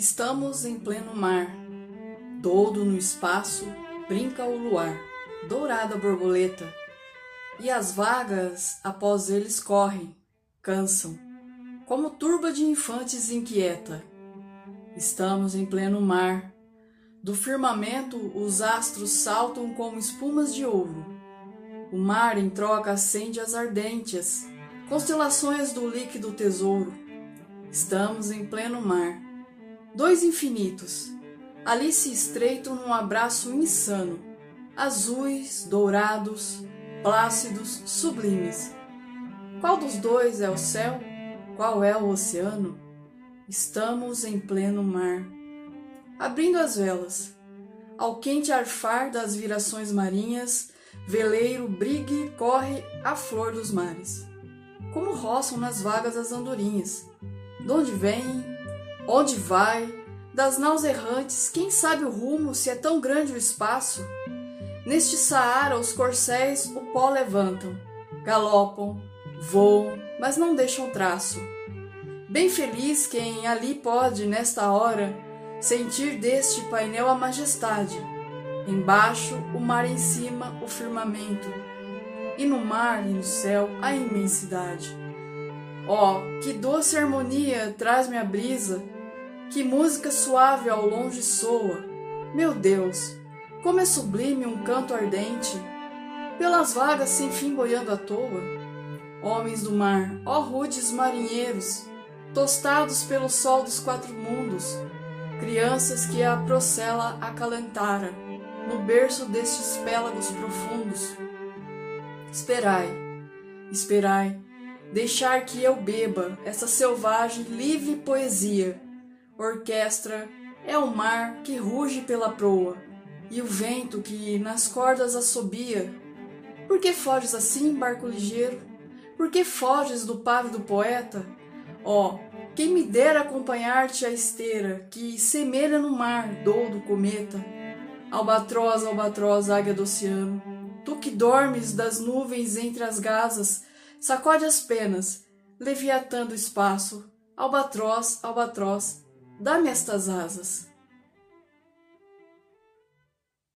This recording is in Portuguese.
Estamos em pleno mar, todo no espaço brinca o luar, dourada borboleta, e as vagas após eles correm, cansam, como turba de infantes inquieta. Estamos em pleno mar, do firmamento os astros saltam como espumas de ouro. O mar em troca acende as ardentes constelações do líquido tesouro. Estamos em pleno mar Dois infinitos, ali se estreitam num abraço insano, azuis, dourados, plácidos, sublimes. Qual dos dois é o céu? Qual é o oceano? Estamos em pleno mar. Abrindo as velas, ao quente arfar das virações marinhas, veleiro brigue corre a flor dos mares. Como roçam nas vagas as andorinhas, donde vêm, Onde vai? Das naus errantes, quem sabe o rumo, se é tão grande o espaço? Neste Saara os corcéis o pó levantam, galopam, voam, mas não deixam traço. Bem feliz quem ali pode, nesta hora, sentir deste painel a majestade. Embaixo, o mar em cima, o firmamento, e no mar e no céu a imensidade. Oh, que doce harmonia traz-me a brisa, que música suave ao longe soa. Meu Deus, como é sublime um canto ardente, pelas vagas sem fim boiando à toa. Homens do mar, ó rudes marinheiros, tostados pelo sol dos quatro mundos, crianças que a procela acalentara no berço destes pélagos profundos. Esperai, esperai, deixar que eu beba essa selvagem livre poesia orquestra é o mar que ruge pela proa e o vento que nas cordas assobia. Por que foges assim, barco ligeiro? Por que foges do pávido poeta? Ó, oh, quem me dera acompanhar-te a esteira que semelha no mar doudo cometa. Albatroz, albatroz, águia do oceano, tu que dormes das nuvens entre as gasas, sacode as penas, leviatando o espaço. Albatroz, albatroz, Dá-me estas asas.